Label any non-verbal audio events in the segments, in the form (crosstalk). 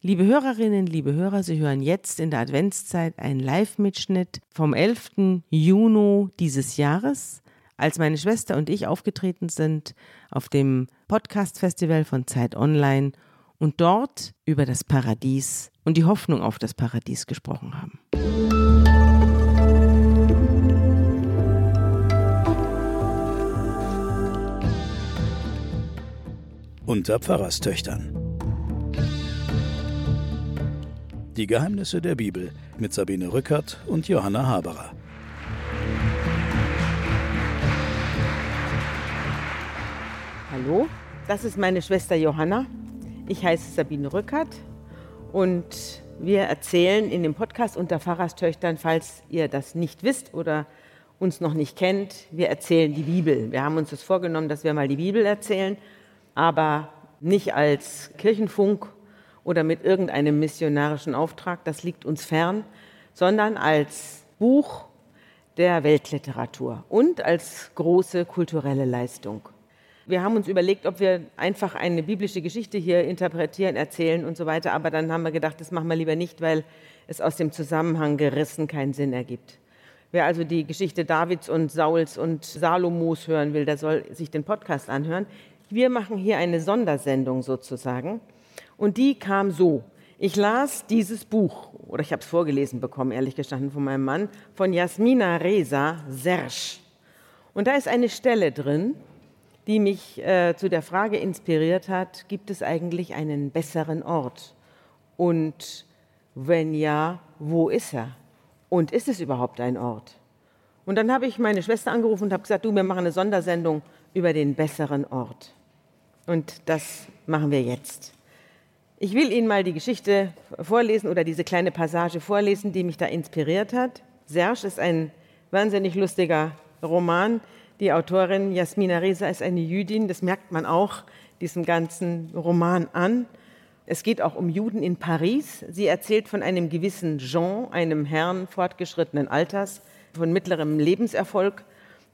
Liebe Hörerinnen, liebe Hörer, Sie hören jetzt in der Adventszeit einen Live-Mitschnitt vom 11. Juni dieses Jahres, als meine Schwester und ich aufgetreten sind auf dem Podcast-Festival von Zeit Online und dort über das Paradies und die Hoffnung auf das Paradies gesprochen haben. Unter Pfarrerstöchtern. Die Geheimnisse der Bibel mit Sabine Rückert und Johanna Haberer. Hallo, das ist meine Schwester Johanna. Ich heiße Sabine Rückert und wir erzählen in dem Podcast unter Pfarrerstöchtern, falls ihr das nicht wisst oder uns noch nicht kennt, wir erzählen die Bibel. Wir haben uns das vorgenommen, dass wir mal die Bibel erzählen, aber nicht als Kirchenfunk oder mit irgendeinem missionarischen Auftrag, das liegt uns fern, sondern als Buch der Weltliteratur und als große kulturelle Leistung. Wir haben uns überlegt, ob wir einfach eine biblische Geschichte hier interpretieren, erzählen und so weiter, aber dann haben wir gedacht, das machen wir lieber nicht, weil es aus dem Zusammenhang gerissen keinen Sinn ergibt. Wer also die Geschichte Davids und Sauls und Salomos hören will, der soll sich den Podcast anhören. Wir machen hier eine Sondersendung sozusagen und die kam so. Ich las dieses Buch, oder ich habe es vorgelesen bekommen, ehrlich gestanden, von meinem Mann, von Jasmina Reza Sersch. Und da ist eine Stelle drin, die mich äh, zu der Frage inspiriert hat, gibt es eigentlich einen besseren Ort? Und wenn ja, wo ist er? Und ist es überhaupt ein Ort? Und dann habe ich meine Schwester angerufen und habe gesagt, du, wir machen eine Sondersendung über den besseren Ort. Und das machen wir jetzt. Ich will Ihnen mal die Geschichte vorlesen oder diese kleine Passage vorlesen, die mich da inspiriert hat. Serge ist ein wahnsinnig lustiger Roman. Die Autorin Jasmina Reza ist eine Jüdin, das merkt man auch diesem ganzen Roman an. Es geht auch um Juden in Paris. Sie erzählt von einem gewissen Jean, einem Herrn fortgeschrittenen Alters, von mittlerem Lebenserfolg.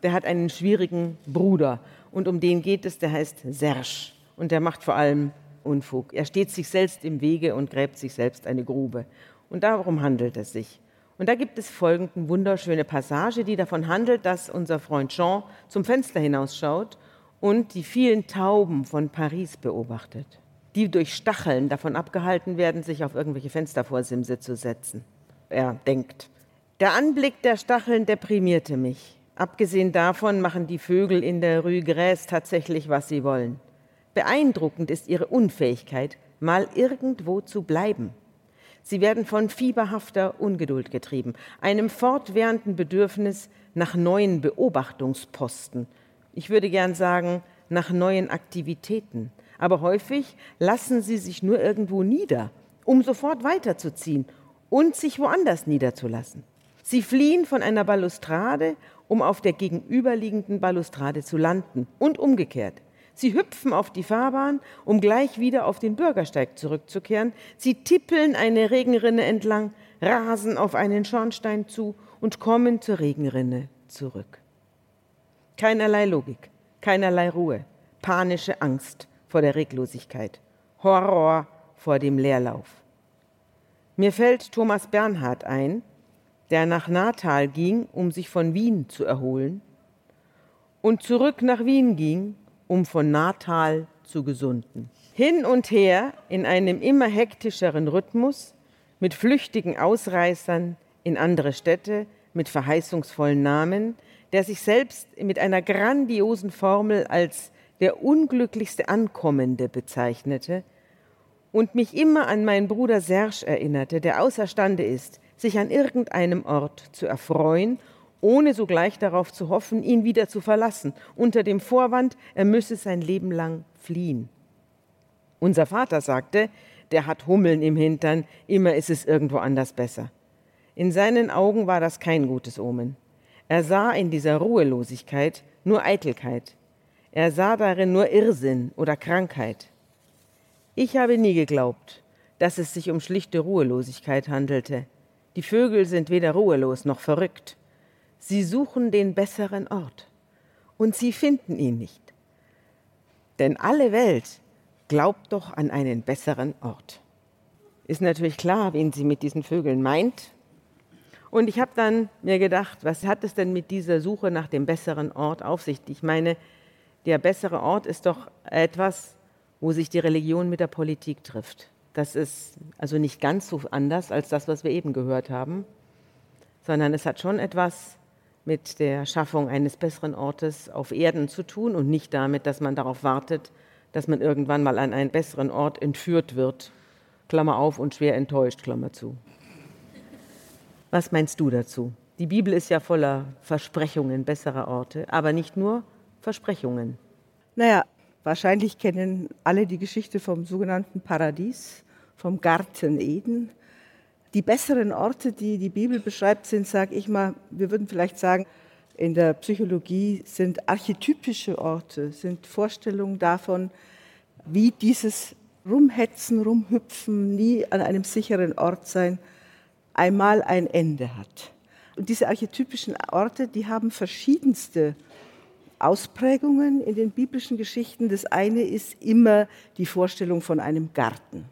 Der hat einen schwierigen Bruder und um den geht es, der heißt Serge und der macht vor allem Unfug. Er steht sich selbst im Wege und gräbt sich selbst eine Grube. Und darum handelt es sich. Und da gibt es folgende wunderschöne Passage, die davon handelt, dass unser Freund Jean zum Fenster hinausschaut und die vielen Tauben von Paris beobachtet, die durch Stacheln davon abgehalten werden, sich auf irgendwelche Fenstervorsimse zu setzen. Er denkt. Der Anblick der Stacheln deprimierte mich. Abgesehen davon machen die Vögel in der Rue Grèce tatsächlich, was sie wollen. Beeindruckend ist ihre Unfähigkeit, mal irgendwo zu bleiben. Sie werden von fieberhafter Ungeduld getrieben, einem fortwährenden Bedürfnis nach neuen Beobachtungsposten. Ich würde gern sagen, nach neuen Aktivitäten. Aber häufig lassen sie sich nur irgendwo nieder, um sofort weiterzuziehen und sich woanders niederzulassen. Sie fliehen von einer Balustrade, um auf der gegenüberliegenden Balustrade zu landen und umgekehrt. Sie hüpfen auf die Fahrbahn, um gleich wieder auf den Bürgersteig zurückzukehren. Sie tippeln eine Regenrinne entlang, rasen auf einen Schornstein zu und kommen zur Regenrinne zurück. Keinerlei Logik, keinerlei Ruhe, panische Angst vor der Reglosigkeit, Horror vor dem Leerlauf. Mir fällt Thomas Bernhard ein, der nach Natal ging, um sich von Wien zu erholen, und zurück nach Wien ging, um von Natal zu gesunden. Hin und her in einem immer hektischeren Rhythmus, mit flüchtigen Ausreißern in andere Städte, mit verheißungsvollen Namen, der sich selbst mit einer grandiosen Formel als der unglücklichste Ankommende bezeichnete und mich immer an meinen Bruder Serge erinnerte, der außerstande ist, sich an irgendeinem Ort zu erfreuen ohne sogleich darauf zu hoffen, ihn wieder zu verlassen, unter dem Vorwand, er müsse sein Leben lang fliehen. Unser Vater sagte, der hat Hummeln im Hintern, immer ist es irgendwo anders besser. In seinen Augen war das kein gutes Omen. Er sah in dieser Ruhelosigkeit nur Eitelkeit. Er sah darin nur Irrsinn oder Krankheit. Ich habe nie geglaubt, dass es sich um schlichte Ruhelosigkeit handelte. Die Vögel sind weder ruhelos noch verrückt. Sie suchen den besseren Ort und sie finden ihn nicht. Denn alle Welt glaubt doch an einen besseren Ort. ist natürlich klar, wen sie mit diesen Vögeln meint. Und ich habe dann mir gedacht, was hat es denn mit dieser Suche nach dem besseren Ort auf sich? Ich meine, der bessere Ort ist doch etwas, wo sich die Religion mit der Politik trifft. Das ist also nicht ganz so anders als das, was wir eben gehört haben, sondern es hat schon etwas mit der Schaffung eines besseren Ortes auf Erden zu tun und nicht damit, dass man darauf wartet, dass man irgendwann mal an einen besseren Ort entführt wird. Klammer auf und schwer enttäuscht, Klammer zu. Was meinst du dazu? Die Bibel ist ja voller Versprechungen besserer Orte, aber nicht nur Versprechungen. Naja, wahrscheinlich kennen alle die Geschichte vom sogenannten Paradies, vom Garten Eden. Die besseren Orte, die die Bibel beschreibt, sind, sage ich mal, wir würden vielleicht sagen, in der Psychologie sind archetypische Orte, sind Vorstellungen davon, wie dieses Rumhetzen, Rumhüpfen, nie an einem sicheren Ort sein, einmal ein Ende hat. Und diese archetypischen Orte, die haben verschiedenste Ausprägungen in den biblischen Geschichten. Das eine ist immer die Vorstellung von einem Garten.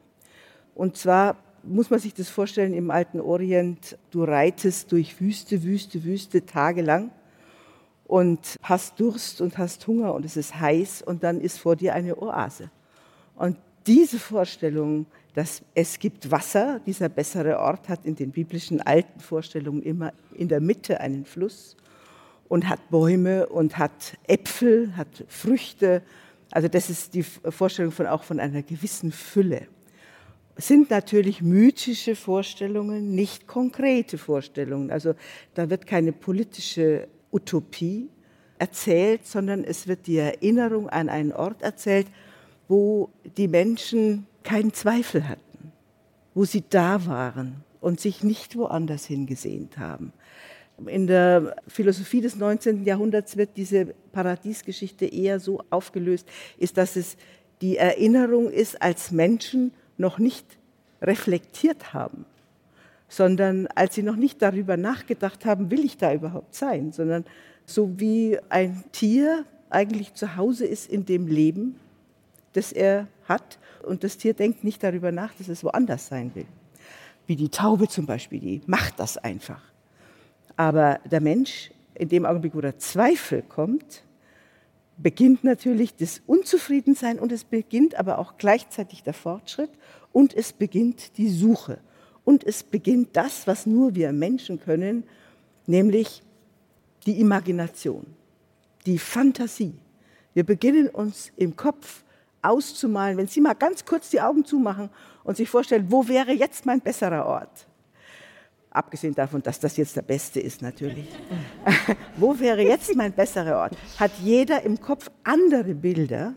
Und zwar muss man sich das vorstellen im alten Orient, du reitest durch Wüste, Wüste, Wüste tagelang und hast Durst und hast Hunger und es ist heiß und dann ist vor dir eine Oase. Und diese Vorstellung, dass es gibt Wasser, dieser bessere Ort hat in den biblischen alten Vorstellungen immer in der Mitte einen Fluss und hat Bäume und hat Äpfel, hat Früchte. Also das ist die Vorstellung von auch von einer gewissen Fülle sind natürlich mythische Vorstellungen, nicht konkrete Vorstellungen. Also da wird keine politische Utopie erzählt, sondern es wird die Erinnerung an einen Ort erzählt, wo die Menschen keinen Zweifel hatten, wo sie da waren und sich nicht woanders hingesehnt haben. In der Philosophie des 19. Jahrhunderts wird diese Paradiesgeschichte eher so aufgelöst, ist, dass es die Erinnerung ist als Menschen, noch nicht reflektiert haben, sondern als sie noch nicht darüber nachgedacht haben, will ich da überhaupt sein, sondern so wie ein Tier eigentlich zu Hause ist in dem Leben, das er hat und das Tier denkt nicht darüber nach, dass es woanders sein will. Wie die Taube zum Beispiel, die macht das einfach. Aber der Mensch, in dem Augenblick, wo der Zweifel kommt, beginnt natürlich das Unzufriedensein und es beginnt aber auch gleichzeitig der Fortschritt und es beginnt die Suche und es beginnt das, was nur wir Menschen können, nämlich die Imagination, die Fantasie. Wir beginnen uns im Kopf auszumalen, wenn Sie mal ganz kurz die Augen zumachen und sich vorstellen, wo wäre jetzt mein besserer Ort? Abgesehen davon, dass das jetzt der beste ist natürlich. (laughs) Wo wäre jetzt mein besserer Ort? Hat jeder im Kopf andere Bilder.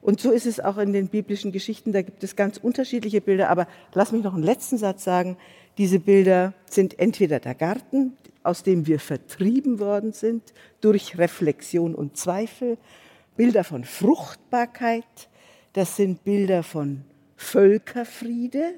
Und so ist es auch in den biblischen Geschichten, da gibt es ganz unterschiedliche Bilder. Aber lass mich noch einen letzten Satz sagen. Diese Bilder sind entweder der Garten, aus dem wir vertrieben worden sind, durch Reflexion und Zweifel, Bilder von Fruchtbarkeit, das sind Bilder von Völkerfriede,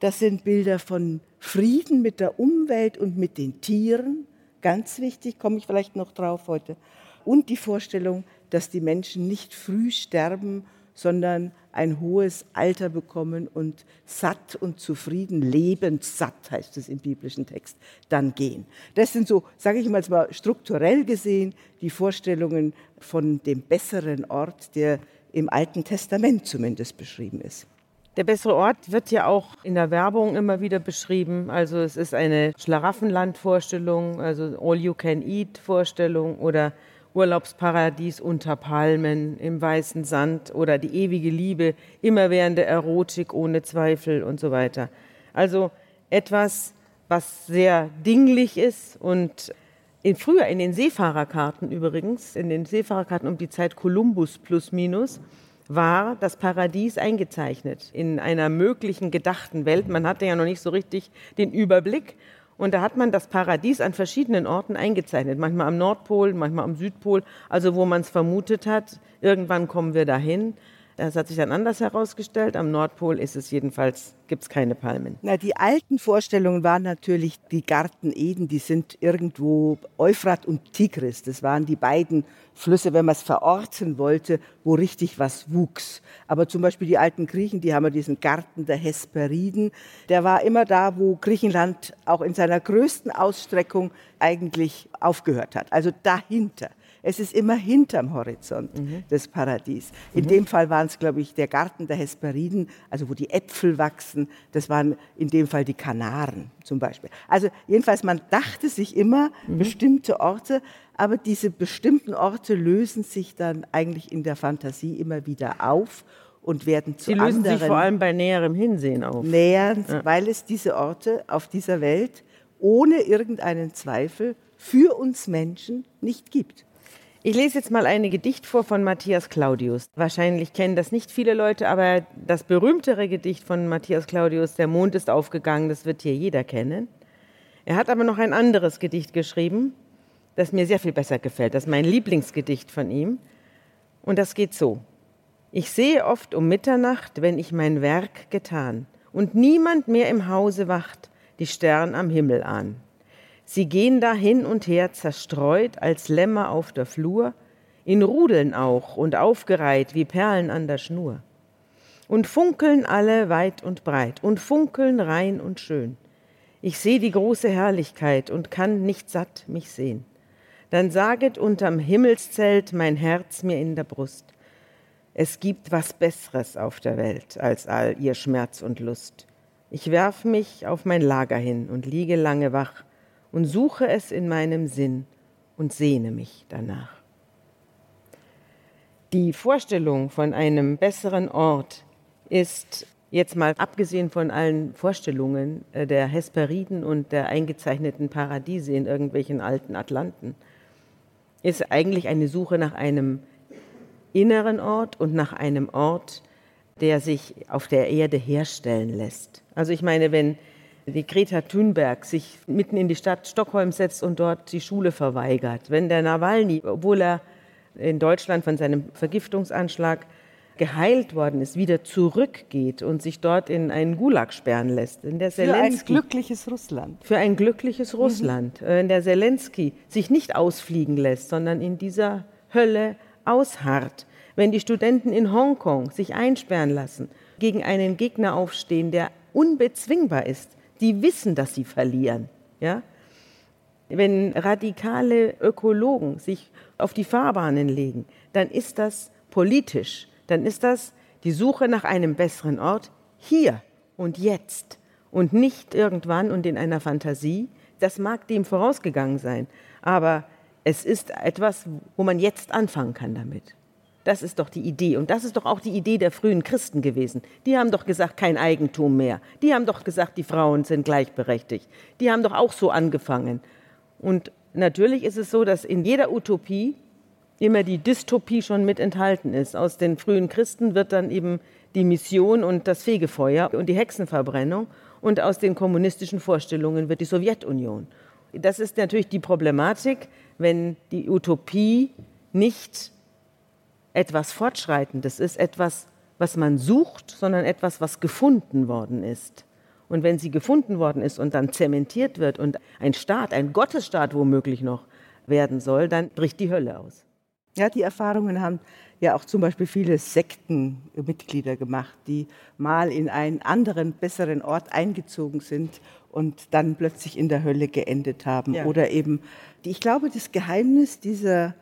das sind Bilder von Frieden mit der Umwelt und mit den Tieren, ganz wichtig, komme ich vielleicht noch drauf heute. Und die Vorstellung, dass die Menschen nicht früh sterben, sondern ein hohes Alter bekommen und satt und zufrieden, lebenssatt heißt es im biblischen Text, dann gehen. Das sind so, sage ich mal, strukturell gesehen die Vorstellungen von dem besseren Ort, der im Alten Testament zumindest beschrieben ist. Der bessere Ort wird ja auch in der Werbung immer wieder beschrieben. Also es ist eine Schlaraffenland-Vorstellung, also All-You-Can-Eat-Vorstellung oder Urlaubsparadies unter Palmen im weißen Sand oder die ewige Liebe, immerwährende Erotik ohne Zweifel und so weiter. Also etwas, was sehr dinglich ist und in, früher in den Seefahrerkarten übrigens, in den Seefahrerkarten um die Zeit Kolumbus plus minus, war das Paradies eingezeichnet in einer möglichen gedachten Welt. Man hatte ja noch nicht so richtig den Überblick. Und da hat man das Paradies an verschiedenen Orten eingezeichnet. Manchmal am Nordpol, manchmal am Südpol, also wo man es vermutet hat. Irgendwann kommen wir dahin. Es hat sich dann anders herausgestellt. Am Nordpol ist es jedenfalls, gibt es keine Palmen. Na, die alten Vorstellungen waren natürlich die Garten Eden, die sind irgendwo Euphrat und Tigris. Das waren die beiden Flüsse, wenn man es verorten wollte, wo richtig was wuchs. Aber zum Beispiel die alten Griechen, die haben ja diesen Garten der Hesperiden. Der war immer da, wo Griechenland auch in seiner größten Ausstreckung eigentlich aufgehört hat. Also dahinter. Es ist immer hinterm Horizont mhm. des Paradies. In mhm. dem Fall waren es, glaube ich, der Garten der Hesperiden, also wo die Äpfel wachsen. Das waren in dem Fall die Kanaren zum Beispiel. Also jedenfalls, man dachte sich immer mhm. bestimmte Orte, aber diese bestimmten Orte lösen sich dann eigentlich in der Fantasie immer wieder auf und werden zu Sie lösen anderen. sich vor allem bei näherem Hinsehen auf. Nähern, ja. weil es diese Orte auf dieser Welt ohne irgendeinen Zweifel für uns Menschen nicht gibt. Ich lese jetzt mal eine Gedicht vor von Matthias Claudius. Wahrscheinlich kennen das nicht viele Leute, aber das berühmtere Gedicht von Matthias Claudius, Der Mond ist aufgegangen, das wird hier jeder kennen. Er hat aber noch ein anderes Gedicht geschrieben, das mir sehr viel besser gefällt. Das ist mein Lieblingsgedicht von ihm. Und das geht so. Ich sehe oft um Mitternacht, wenn ich mein Werk getan, und niemand mehr im Hause wacht, die Stern am Himmel an. Sie gehen da hin und her zerstreut als Lämmer auf der Flur, in Rudeln auch und aufgereiht wie Perlen an der Schnur. Und funkeln alle weit und breit und funkeln rein und schön. Ich seh die große Herrlichkeit und kann nicht satt mich sehen. Dann saget unterm Himmelszelt mein Herz mir in der Brust. Es gibt was Besseres auf der Welt als all ihr Schmerz und Lust. Ich werf mich auf mein Lager hin und liege lange wach und suche es in meinem Sinn und sehne mich danach. Die Vorstellung von einem besseren Ort ist jetzt mal abgesehen von allen Vorstellungen äh, der Hesperiden und der eingezeichneten Paradiese in irgendwelchen alten Atlanten, ist eigentlich eine Suche nach einem inneren Ort und nach einem Ort, der sich auf der Erde herstellen lässt. Also ich meine, wenn die Greta Thunberg sich mitten in die Stadt Stockholm setzt und dort die Schule verweigert, wenn der Nawalny, obwohl er in Deutschland von seinem Vergiftungsanschlag geheilt worden ist, wieder zurückgeht und sich dort in einen Gulag sperren lässt. In der für ein glückliches Russland. Für ein glückliches mhm. Russland. Mhm. In der Zelensky sich nicht ausfliegen lässt, sondern in dieser Hölle ausharrt. Wenn die Studenten in Hongkong sich einsperren lassen, gegen einen Gegner aufstehen, der unbezwingbar ist, die wissen, dass sie verlieren. Ja? Wenn radikale Ökologen sich auf die Fahrbahnen legen, dann ist das politisch, dann ist das die Suche nach einem besseren Ort hier und jetzt und nicht irgendwann und in einer Fantasie. Das mag dem vorausgegangen sein, aber es ist etwas, wo man jetzt anfangen kann damit. Das ist doch die Idee. Und das ist doch auch die Idee der frühen Christen gewesen. Die haben doch gesagt, kein Eigentum mehr. Die haben doch gesagt, die Frauen sind gleichberechtigt. Die haben doch auch so angefangen. Und natürlich ist es so, dass in jeder Utopie immer die Dystopie schon mit enthalten ist. Aus den frühen Christen wird dann eben die Mission und das Fegefeuer und die Hexenverbrennung. Und aus den kommunistischen Vorstellungen wird die Sowjetunion. Das ist natürlich die Problematik, wenn die Utopie nicht etwas Fortschreitendes ist, etwas, was man sucht, sondern etwas, was gefunden worden ist. Und wenn sie gefunden worden ist und dann zementiert wird und ein Staat, ein Gottesstaat womöglich noch werden soll, dann bricht die Hölle aus. Ja, die Erfahrungen haben ja auch zum Beispiel viele Sektenmitglieder gemacht, die mal in einen anderen, besseren Ort eingezogen sind und dann plötzlich in der Hölle geendet haben. Ja. Oder eben, ich glaube, das Geheimnis dieser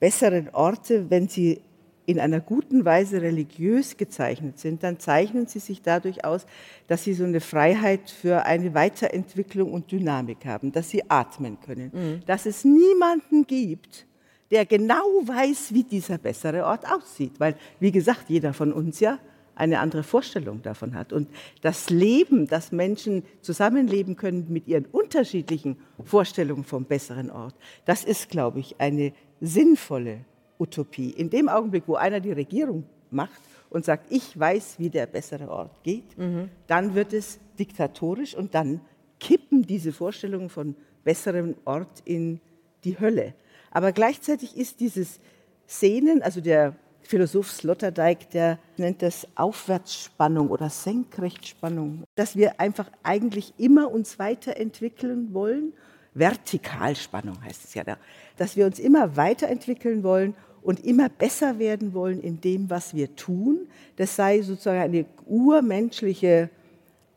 besseren Orte, wenn sie in einer guten Weise religiös gezeichnet sind, dann zeichnen sie sich dadurch aus, dass sie so eine Freiheit für eine Weiterentwicklung und Dynamik haben, dass sie atmen können, mhm. dass es niemanden gibt, der genau weiß, wie dieser bessere Ort aussieht. Weil, wie gesagt, jeder von uns ja eine andere Vorstellung davon hat. Und das Leben, dass Menschen zusammenleben können mit ihren unterschiedlichen Vorstellungen vom besseren Ort, das ist, glaube ich, eine sinnvolle Utopie. In dem Augenblick, wo einer die Regierung macht und sagt, ich weiß, wie der bessere Ort geht, mhm. dann wird es diktatorisch und dann kippen diese Vorstellungen von besserem Ort in die Hölle. Aber gleichzeitig ist dieses Sehnen, also der Philosoph Sloterdijk, der nennt das Aufwärtsspannung oder Senkrechtspannung, dass wir einfach eigentlich immer uns weiterentwickeln wollen. Vertikalspannung heißt es ja da, dass wir uns immer weiterentwickeln wollen und immer besser werden wollen in dem, was wir tun. Das sei sozusagen eine urmenschliche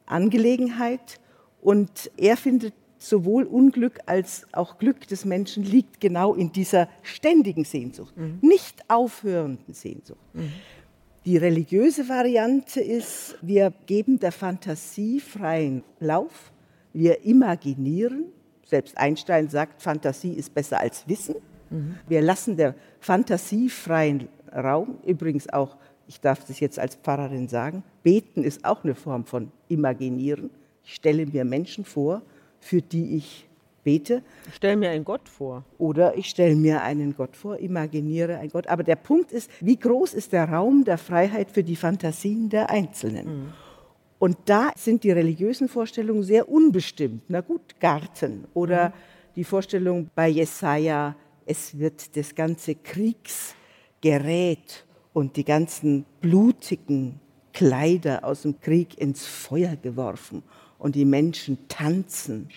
Angelegenheit. Und er findet sowohl Unglück als auch Glück des Menschen liegt genau in dieser ständigen Sehnsucht, mhm. nicht aufhörenden Sehnsucht. Mhm. Die religiöse Variante ist, wir geben der Fantasie freien Lauf, wir imaginieren. Selbst Einstein sagt, Fantasie ist besser als Wissen. Mhm. Wir lassen der Fantasie freien Raum. Übrigens auch, ich darf das jetzt als Pfarrerin sagen, beten ist auch eine Form von Imaginieren. Ich stelle mir Menschen vor, für die ich bete. Ich stelle mir einen Gott vor. Oder ich stelle mir einen Gott vor, imaginiere einen Gott. Aber der Punkt ist, wie groß ist der Raum der Freiheit für die Fantasien der Einzelnen? Mhm. Und da sind die religiösen Vorstellungen sehr unbestimmt. Na gut, Garten oder mhm. die Vorstellung bei Jesaja, es wird das ganze Kriegsgerät und die ganzen blutigen Kleider aus dem Krieg ins Feuer geworfen und die Menschen tanzen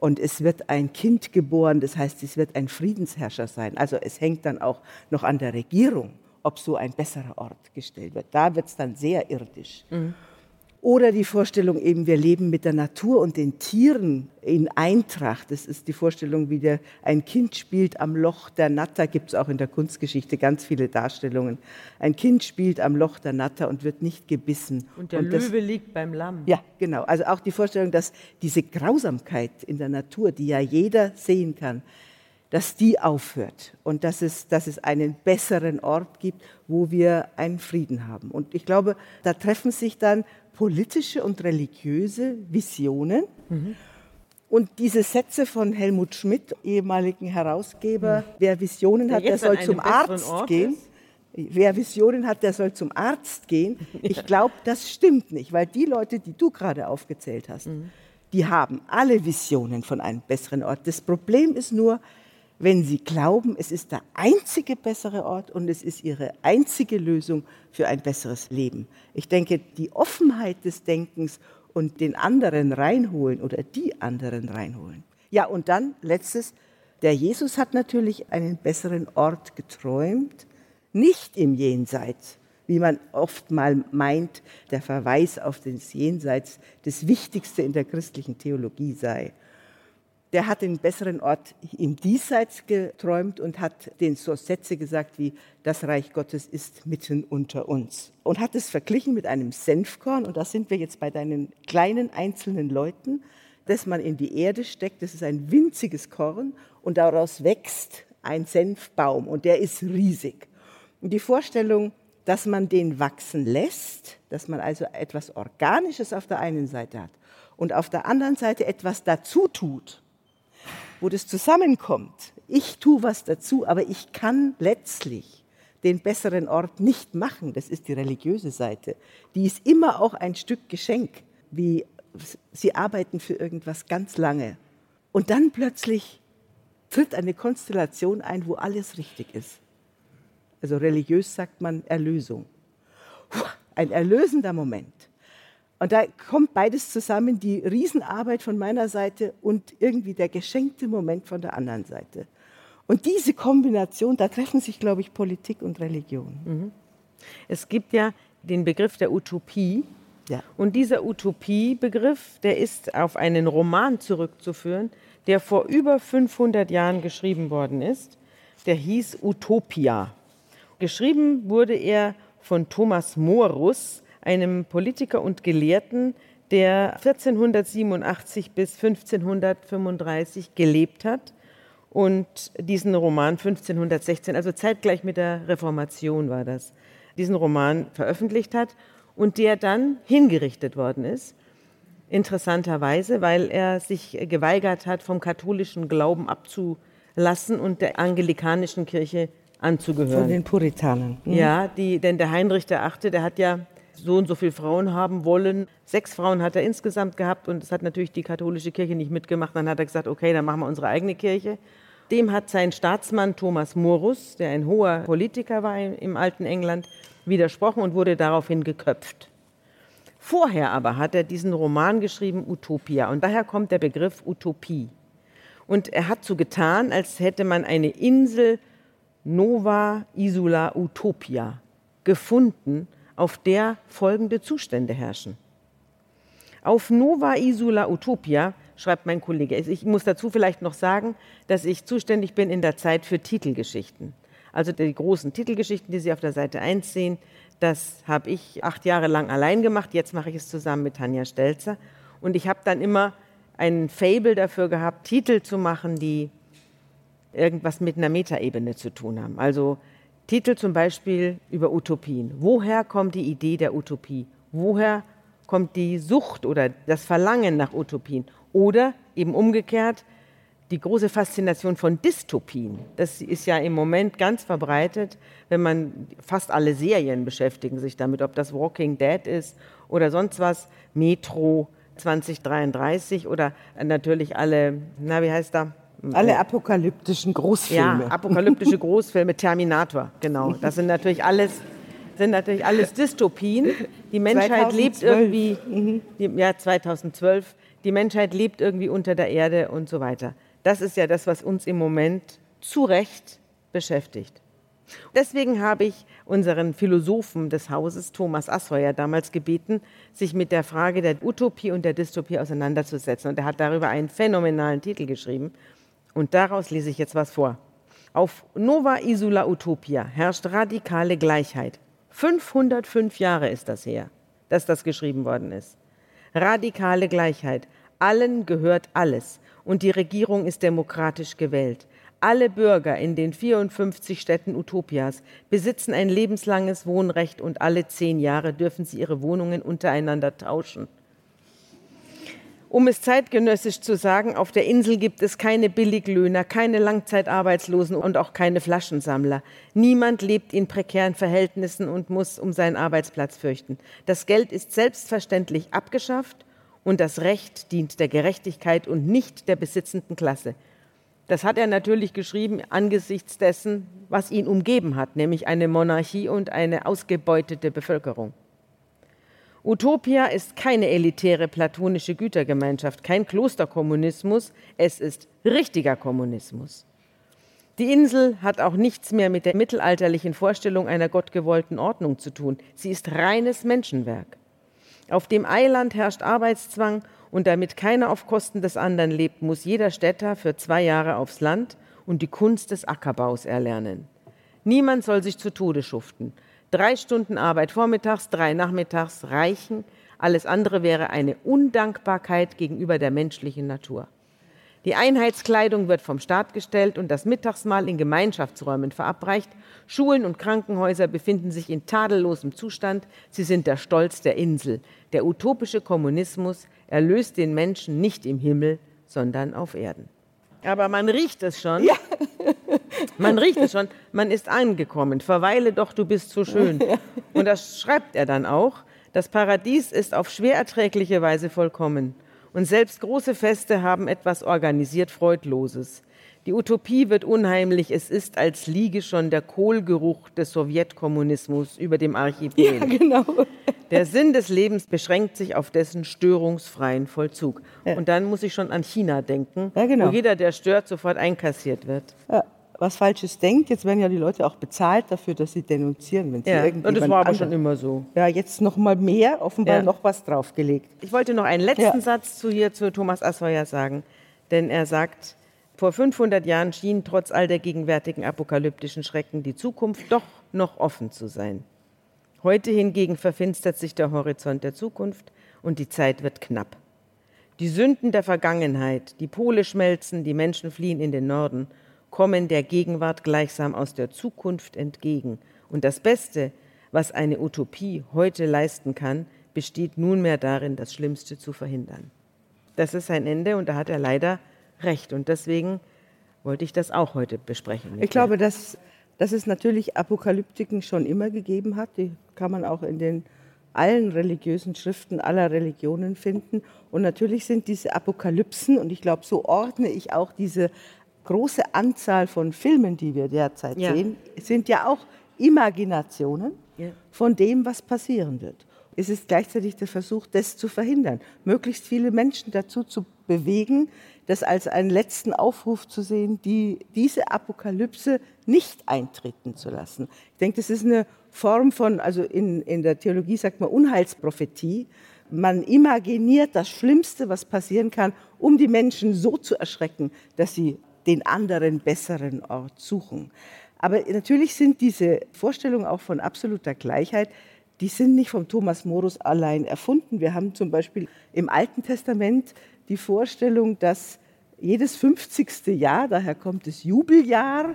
und es wird ein Kind geboren, das heißt, es wird ein Friedensherrscher sein. Also es hängt dann auch noch an der Regierung, ob so ein besserer Ort gestellt wird. Da wird es dann sehr irdisch. Mhm. Oder die Vorstellung eben, wir leben mit der Natur und den Tieren in Eintracht. Das ist die Vorstellung, wie der, ein Kind spielt am Loch der Natter. Gibt es auch in der Kunstgeschichte ganz viele Darstellungen. Ein Kind spielt am Loch der Natter und wird nicht gebissen. Und der und das, Löwe liegt beim Lamm. Ja, genau. Also auch die Vorstellung, dass diese Grausamkeit in der Natur, die ja jeder sehen kann, dass die aufhört und dass es, dass es einen besseren Ort gibt, wo wir einen Frieden haben. Und ich glaube, da treffen sich dann politische und religiöse Visionen. Mhm. Und diese Sätze von Helmut Schmidt, ehemaligen Herausgeber, mhm. wer Visionen der hat, der soll zum Arzt Ort gehen. Ist? Wer Visionen hat, der soll zum Arzt gehen. (laughs) Ich glaube, das stimmt nicht, weil die Leute, die du gerade aufgezählt hast, mhm. die haben alle Visionen von einem besseren Ort. Das Problem ist nur, wenn sie glauben, es ist der einzige bessere Ort und es ist ihre einzige Lösung für ein besseres Leben. Ich denke, die Offenheit des Denkens und den anderen reinholen oder die anderen reinholen. Ja, und dann letztes, der Jesus hat natürlich einen besseren Ort geträumt, nicht im Jenseits, wie man oft mal meint, der Verweis auf das Jenseits das Wichtigste in der christlichen Theologie sei der hat den besseren Ort im Diesseits geträumt und hat den so Sätze gesagt wie, das Reich Gottes ist mitten unter uns. Und hat es verglichen mit einem Senfkorn, und da sind wir jetzt bei deinen kleinen einzelnen Leuten, das man in die Erde steckt. Das ist ein winziges Korn und daraus wächst ein Senfbaum und der ist riesig. Und die Vorstellung, dass man den wachsen lässt, dass man also etwas Organisches auf der einen Seite hat und auf der anderen Seite etwas dazu tut, wo das zusammenkommt. Ich tue was dazu, aber ich kann letztlich den besseren Ort nicht machen. Das ist die religiöse Seite. Die ist immer auch ein Stück Geschenk, wie sie arbeiten für irgendwas ganz lange. Und dann plötzlich tritt eine Konstellation ein, wo alles richtig ist. Also religiös sagt man Erlösung. Ein erlösender Moment. Und da kommt beides zusammen, die Riesenarbeit von meiner Seite und irgendwie der geschenkte Moment von der anderen Seite. Und diese Kombination, da treffen sich, glaube ich, Politik und Religion. Mhm. Es gibt ja den Begriff der Utopie. Ja. Und dieser Utopie-Begriff, der ist auf einen Roman zurückzuführen, der vor über 500 Jahren geschrieben worden ist. Der hieß Utopia. Geschrieben wurde er von Thomas Morus, einem Politiker und Gelehrten, der 1487 bis 1535 gelebt hat und diesen Roman 1516, also zeitgleich mit der Reformation war das, diesen Roman veröffentlicht hat und der dann hingerichtet worden ist. Interessanterweise, weil er sich geweigert hat, vom katholischen Glauben abzulassen und der anglikanischen Kirche anzugehören. Von den Puritanern. Mhm. Ja, die, denn der Heinrich VIII., der hat ja so und so viele Frauen haben wollen. Sechs Frauen hat er insgesamt gehabt und das hat natürlich die katholische Kirche nicht mitgemacht. Dann hat er gesagt, okay, dann machen wir unsere eigene Kirche. dem hat sein Staatsmann Thomas Morus, der ein hoher Politiker war im alten England, widersprochen und wurde daraufhin geköpft. Vorher aber hat er diesen Roman geschrieben, Utopia. Und daher kommt der Begriff Utopie. Und er hat so getan, als hätte man eine Insel Nova Isula Utopia gefunden, auf der folgende Zustände herrschen. Auf Nova Isula Utopia schreibt mein Kollege. Ich muss dazu vielleicht noch sagen, dass ich zuständig bin in der Zeit für Titelgeschichten. Also die großen Titelgeschichten, die Sie auf der Seite 1 sehen, das habe ich acht Jahre lang allein gemacht. Jetzt mache ich es zusammen mit Tanja Stelzer. Und ich habe dann immer ein Fable dafür gehabt, Titel zu machen, die irgendwas mit einer Metaebene zu tun haben. Also Titel zum Beispiel über Utopien. Woher kommt die Idee der Utopie? Woher kommt die Sucht oder das Verlangen nach Utopien? Oder eben umgekehrt, die große Faszination von Dystopien. Das ist ja im Moment ganz verbreitet, wenn man fast alle Serien beschäftigen sich damit, ob das Walking Dead ist oder sonst was, Metro 2033 oder natürlich alle, na wie heißt da? Alle apokalyptischen Großfilme. Ja, apokalyptische Großfilme, Terminator, genau. Das sind natürlich alles sind natürlich alles Dystopien. Die Menschheit 2012. lebt irgendwie, mhm. die, ja 2012, die Menschheit lebt irgendwie unter der Erde und so weiter. Das ist ja das, was uns im Moment zu Recht beschäftigt. Deswegen habe ich unseren Philosophen des Hauses, Thomas Assheuer, damals gebeten, sich mit der Frage der Utopie und der Dystopie auseinanderzusetzen. Und er hat darüber einen phänomenalen Titel geschrieben. Und daraus lese ich jetzt was vor. Auf Nova Isula Utopia herrscht radikale Gleichheit. 505 Jahre ist das her, dass das geschrieben worden ist radikale Gleichheit. Allen gehört alles und die Regierung ist demokratisch gewählt. Alle Bürger in den 54 Städten Utopias besitzen ein lebenslanges Wohnrecht und alle zehn Jahre dürfen sie ihre Wohnungen untereinander tauschen. Um es zeitgenössisch zu sagen, auf der Insel gibt es keine Billiglöhner, keine Langzeitarbeitslosen und auch keine Flaschensammler. Niemand lebt in prekären Verhältnissen und muss um seinen Arbeitsplatz fürchten. Das Geld ist selbstverständlich abgeschafft und das Recht dient der Gerechtigkeit und nicht der besitzenden Klasse. Das hat er natürlich geschrieben angesichts dessen, was ihn umgeben hat, nämlich eine Monarchie und eine ausgebeutete Bevölkerung. Utopia ist keine elitäre platonische Gütergemeinschaft, kein Klosterkommunismus, es ist richtiger Kommunismus. Die Insel hat auch nichts mehr mit der mittelalterlichen Vorstellung einer gottgewollten Ordnung zu tun. Sie ist reines Menschenwerk. Auf dem Eiland herrscht Arbeitszwang und damit keiner auf Kosten des anderen lebt, muss jeder Städter für zwei Jahre aufs Land und die Kunst des Ackerbaus erlernen. Niemand soll sich zu Tode schuften. Drei Stunden Arbeit vormittags, drei nachmittags reichen. Alles andere wäre eine Undankbarkeit gegenüber der menschlichen Natur. Die Einheitskleidung wird vom Staat gestellt und das Mittagsmahl in Gemeinschaftsräumen verabreicht. Schulen und Krankenhäuser befinden sich in tadellosem Zustand. Sie sind der Stolz der Insel. Der utopische Kommunismus erlöst den Menschen nicht im Himmel, sondern auf Erden. Aber man riecht es schon. Ja. (laughs) Man riecht es schon. Man ist angekommen. Verweile doch, du bist so schön. Ja. Und das schreibt er dann auch. Das Paradies ist auf schwer erträgliche Weise vollkommen. Und selbst große Feste haben etwas organisiert Freudloses. Die Utopie wird unheimlich. Es ist, als liege schon der Kohlgeruch des Sowjetkommunismus über dem Archipel. Ja, genau. (laughs) Der Sinn des Lebens beschränkt sich auf dessen störungsfreien Vollzug. Ja. Und dann muss ich schon an China denken, ja, genau. wo jeder, der stört, sofort einkassiert wird. Ja, was Falsches denkt, jetzt werden ja die Leute auch bezahlt dafür, dass sie denunzieren, wenn sie ja, Und das war aber schon immer so. Ja, jetzt noch mal mehr, offenbar noch was draufgelegt. Ich wollte noch einen letzten Satz zu hier zu Thomas Asweier sagen, denn er sagt, vor 500 Jahren schien trotz all der gegenwärtigen apokalyptischen Schrecken die Zukunft doch noch offen zu sein. Heute hingegen verfinstert sich der Horizont der Zukunft und die Zeit wird knapp. Die Sünden der Vergangenheit, die Pole schmelzen, die Menschen fliehen in den Norden, kommen der Gegenwart gleichsam aus der Zukunft entgegen. Und das Beste, was eine Utopie heute leisten kann, besteht nunmehr darin, das Schlimmste zu verhindern. Das ist sein Ende und da hat er leider recht. Und deswegen wollte ich das auch heute besprechen. Ich glaube, dass, dass es natürlich Apokalyptiken schon immer gegeben hat. Die kann man auch in den allen religiösen Schriften aller Religionen finden. Und natürlich sind diese Apokalypsen, und ich glaube, so ordne ich auch diese große Anzahl von Filmen, die wir derzeit Ja. sehen, sind ja auch Imaginationen Ja. von dem, was passieren wird. Es ist gleichzeitig der Versuch, das zu verhindern, möglichst viele Menschen dazu zu bewegen, das als einen letzten Aufruf zu sehen, die, diese Apokalypse nicht eintreten zu lassen. Ich denke, das ist eine Form von, also in, in der Theologie sagt man Unheilsprophetie. Man imaginiert das Schlimmste, was passieren kann, um die Menschen so zu erschrecken, dass sie den anderen besseren Ort suchen. Aber natürlich sind diese Vorstellungen auch von absoluter Gleichheit, die sind nicht vom Thomas Morus allein erfunden. Wir haben zum Beispiel im Alten Testament die Vorstellung, dass jedes 50. Jahr, daher kommt das Jubeljahr,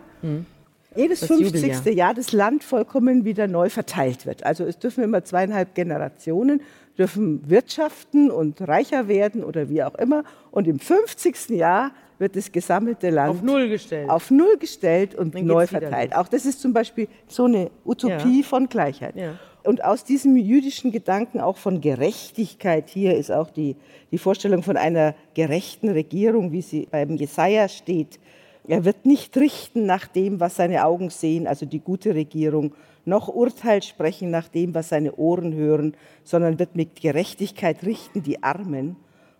jedes Das 50. Jubeljahr. Jahr das Land vollkommen wieder neu verteilt wird. Also es dürfen immer zweieinhalb Generationen, dürfen wirtschaften und reicher werden oder wie auch immer. Und im 50. Jahr wird das gesammelte Land Auf Null gestellt. auf Null gestellt und neu verteilt. Auch das ist zum Beispiel so eine Utopie Ja. von Gleichheit. Ja. Und aus diesem jüdischen Gedanken auch von Gerechtigkeit, hier ist auch die, die Vorstellung von einer gerechten Regierung, wie sie beim Jesaja steht. Er wird nicht richten nach dem, was seine Augen sehen, also die gute Regierung, noch Urteil sprechen nach dem, was seine Ohren hören, sondern wird mit Gerechtigkeit richten die Armen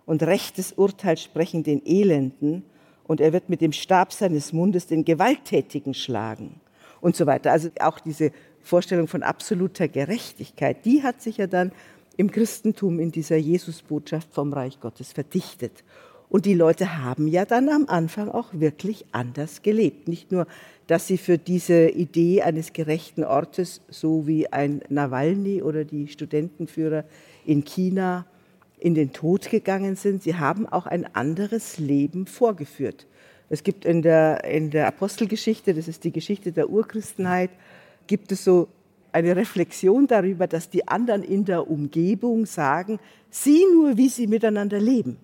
und rechtes Urteil sprechen den Elenden und er wird mit dem Stab seines Mundes den Gewalttätigen schlagen und so weiter. Also auch diese Vorstellung von absoluter Gerechtigkeit, die hat sich ja dann im Christentum in dieser Jesusbotschaft vom Reich Gottes verdichtet. Und die Leute haben ja dann am Anfang auch wirklich anders gelebt. Nicht nur, dass sie für diese Idee eines gerechten Ortes, so wie ein Nawalny oder die Studentenführer in China, in den Tod gegangen sind, sie haben auch ein anderes Leben vorgeführt. Es gibt in der, in der Apostelgeschichte, das ist die Geschichte der Urchristenheit, gibt es so eine Reflexion darüber, dass die anderen in der Umgebung sagen, sieh nur, wie sie miteinander leben.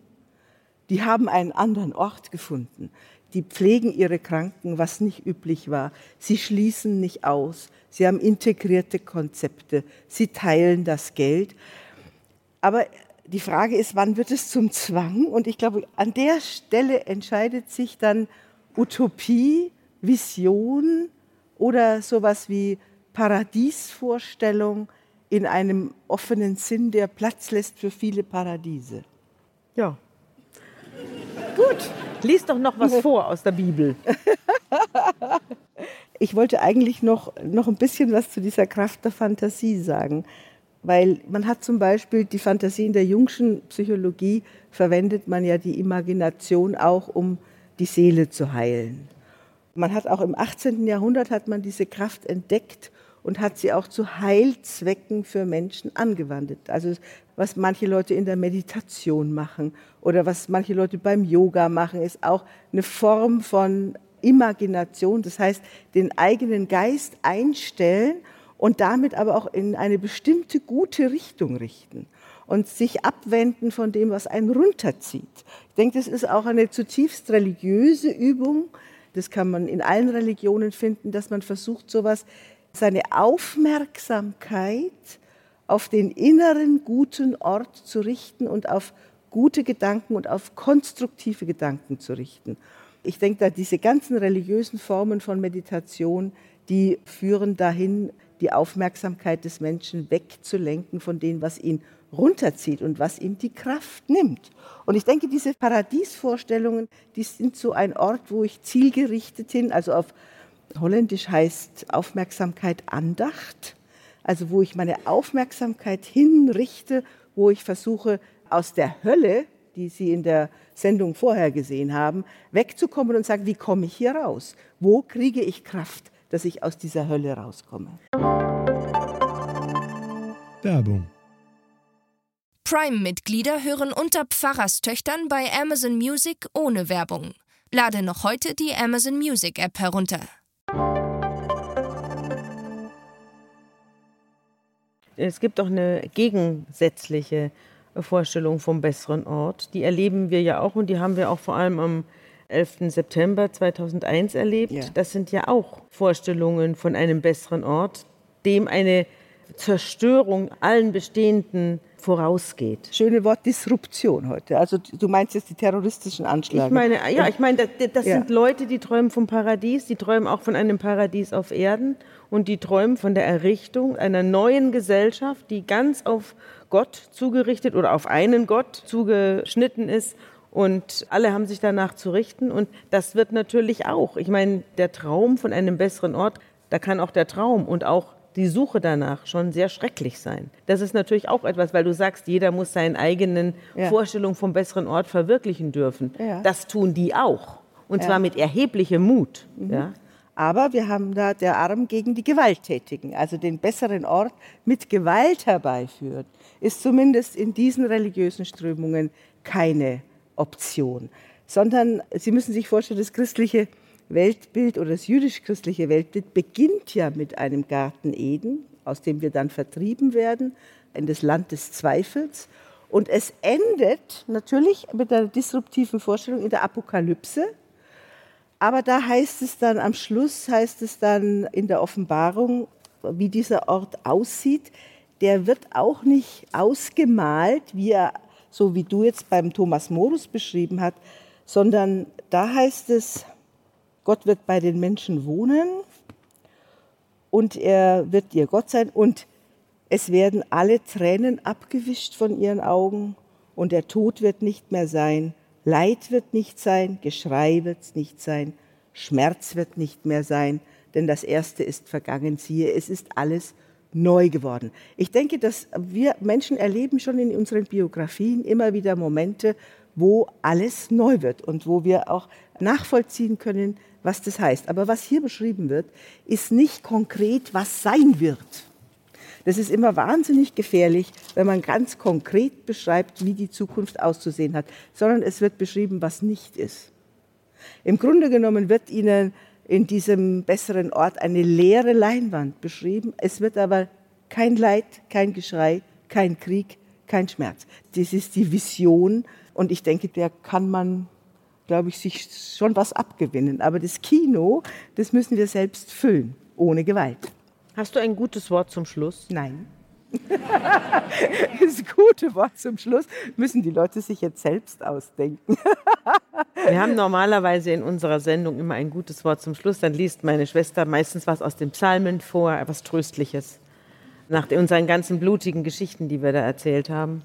Die haben einen anderen Ort gefunden. Die pflegen ihre Kranken, was nicht üblich war. Sie schließen nicht aus. Sie haben integrierte Konzepte. Sie teilen das Geld. Aber die Frage ist, wann wird es zum Zwang? Und ich glaube, an der Stelle entscheidet sich dann Utopie, Vision oder sowas wie Paradiesvorstellung in einem offenen Sinn, der Platz lässt für viele Paradiese. Ja. Gut. Lies doch noch was vor aus der Bibel. (laughs) Ich wollte eigentlich noch, noch ein bisschen was zu dieser Kraft der Fantasie sagen. Weil man hat zum Beispiel die Fantasie in der Jungschen Psychologie, verwendet man ja die Imagination auch, um die Seele zu heilen. Man hat auch im 18. Jahrhundert hat man diese Kraft entdeckt und hat sie auch zu Heilzwecken für Menschen angewandt. Also was manche Leute in der Meditation machen oder was manche Leute beim Yoga machen, ist auch eine Form von Imagination. Das heißt, den eigenen Geist einstellen und damit aber auch in eine bestimmte gute Richtung richten und sich abwenden von dem, was einen runterzieht. Ich denke, das ist auch eine zutiefst religiöse Übung. Das kann man in allen Religionen finden, dass man versucht, sowas, seine Aufmerksamkeit auf den inneren guten Ort zu richten und auf gute Gedanken und auf konstruktive Gedanken zu richten. Ich denke, da diese ganzen religiösen Formen von Meditation, die führen dahin, die Aufmerksamkeit des Menschen wegzulenken von dem, was ihn runterzieht und was ihm die Kraft nimmt. Und ich denke, diese Paradiesvorstellungen, die sind so ein Ort, wo ich zielgerichtet hin, also auf Holländisch heißt Aufmerksamkeit Andacht, also wo ich meine Aufmerksamkeit hinrichte, wo ich versuche, aus der Hölle, die Sie in der Sendung vorher gesehen haben, wegzukommen und sagen, wie komme ich hier raus? Wo kriege ich Kraft, dass ich aus dieser Hölle rauskomme? Werbung. Prime-Mitglieder hören unter Pfarrerstöchtern bei Amazon Music ohne Werbung. Lade noch heute die Amazon Music App herunter. Es gibt auch eine gegensätzliche Vorstellung vom besseren Ort. Die erleben wir ja auch und die haben wir auch vor allem am 11. September 2001 erlebt. Ja. Das sind ja auch Vorstellungen von einem besseren Ort, dem eine Zerstörung allen bestehenden vorausgeht. Schöne Wort Disruption heute. Also du meinst jetzt die terroristischen Anschläge. Ich meine, ja, ich meine, das, das ja. sind Leute, die träumen vom Paradies, die träumen auch von einem Paradies auf Erden und die träumen von der Errichtung einer neuen Gesellschaft, die ganz auf Gott zugerichtet oder auf einen Gott zugeschnitten ist und alle haben sich danach zu richten und das wird natürlich auch. Ich meine, der Traum von einem besseren Ort, da kann auch der Traum und auch die Suche danach schon sehr schrecklich sein. Das ist natürlich auch etwas, weil du sagst, jeder muss seine eigenen ja. Vorstellungen vom besseren Ort verwirklichen dürfen. Ja. Das tun die auch. Und ja. zwar mit erheblichem Mut. Mhm. Ja. Aber wir haben da der Arm gegen die Gewalttätigen, also den besseren Ort mit Gewalt herbeiführen, ist zumindest in diesen religiösen Strömungen keine Option. Sondern Sie müssen sich vorstellen, das christliche Weltbild oder das jüdisch-christliche Weltbild beginnt ja mit einem Garten Eden, aus dem wir dann vertrieben werden in das Land des Zweifels. Und es endet natürlich mit einer disruptiven Vorstellung in der Apokalypse. Aber da heißt es dann am Schluss, heißt es dann in der Offenbarung, wie dieser Ort aussieht. Der wird auch nicht ausgemalt, wie er, so wie du jetzt beim Thomas Morus beschrieben hast, sondern da heißt es, Gott wird bei den Menschen wohnen und er wird ihr Gott sein und es werden alle Tränen abgewischt von ihren Augen und der Tod wird nicht mehr sein, Leid wird nicht sein, Geschrei wird nicht sein, Schmerz wird nicht mehr sein, denn das Erste ist vergangen, siehe, es ist alles neu geworden. Ich denke, dass wir Menschen erleben schon in unseren Biografien immer wieder Momente, wo alles neu wird und wo wir auch nachvollziehen können, was das heißt. Aber was hier beschrieben wird, ist nicht konkret, was sein wird. Das ist immer wahnsinnig gefährlich, wenn man ganz konkret beschreibt, wie die Zukunft auszusehen hat, sondern es wird beschrieben, was nicht ist. Im Grunde genommen wird Ihnen in diesem besseren Ort eine leere Leinwand beschrieben. Es wird aber kein Leid, kein Geschrei, kein Krieg, kein Schmerz. Das ist die Vision und ich denke, der kann man glaube ich, sich schon was abgewinnen. Aber das Kino, das müssen wir selbst füllen, ohne Gewalt. Hast du ein gutes Wort zum Schluss? Nein. (laughs) das gute Wort zum Schluss müssen die Leute sich jetzt selbst ausdenken. (laughs) Wir haben normalerweise in unserer Sendung immer ein gutes Wort zum Schluss. Dann liest meine Schwester meistens was aus den Psalmen vor, etwas Tröstliches. Nach unseren ganzen blutigen Geschichten, die wir da erzählt haben.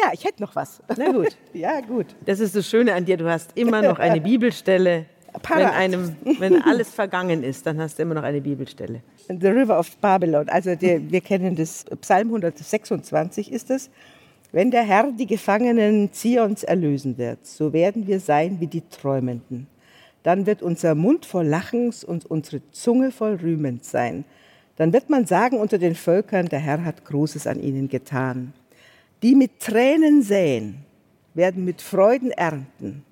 Ja, ich hätte noch was. Na gut. (laughs) ja, gut. Das ist das Schöne an dir, du hast immer noch eine (laughs) Bibelstelle. Wenn, einem, wenn (laughs) alles vergangen ist, dann hast du immer noch eine Bibelstelle. The River of Babylon, also der, wir kennen das, Psalm 126 ist es. Wenn der Herr die Gefangenen Zions erlösen wird, so werden wir sein wie die Träumenden. Dann wird unser Mund voll Lachens und unsere Zunge voll Rühmens sein. Dann wird man sagen unter den Völkern, der Herr hat Großes an ihnen getan. Die mit Tränen säen, werden mit Freuden ernten.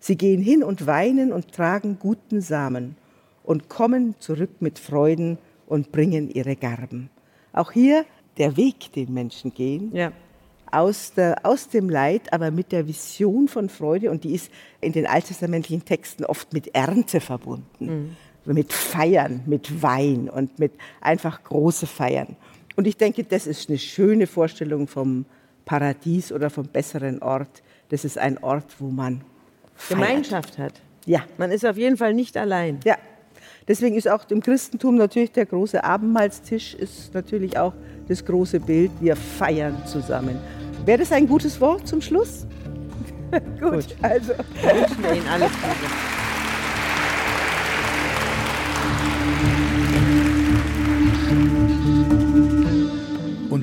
Sie gehen hin und weinen und tragen guten Samen und kommen zurück mit Freuden und bringen ihre Garben. Auch hier der Weg, den Menschen gehen, ja. aus, der, aus dem Leid, aber mit der Vision von Freude. Und die ist in den alttestamentlichen Texten oft mit Ernte verbunden, mhm. mit Feiern, mit Wein und mit einfach große Feiern. Und ich denke, das ist eine schöne Vorstellung vom Paradies oder vom besseren Ort. Das ist ein Ort, wo man feiert. Gemeinschaft hat. Ja. Man ist auf jeden Fall nicht allein. Ja. Deswegen ist auch im Christentum natürlich der große Abendmahlstisch ist natürlich auch das große Bild. Wir feiern zusammen. Wäre das ein gutes Wort zum Schluss? (laughs) Gut, Gut, also wünschen wir Ihnen alles Gute.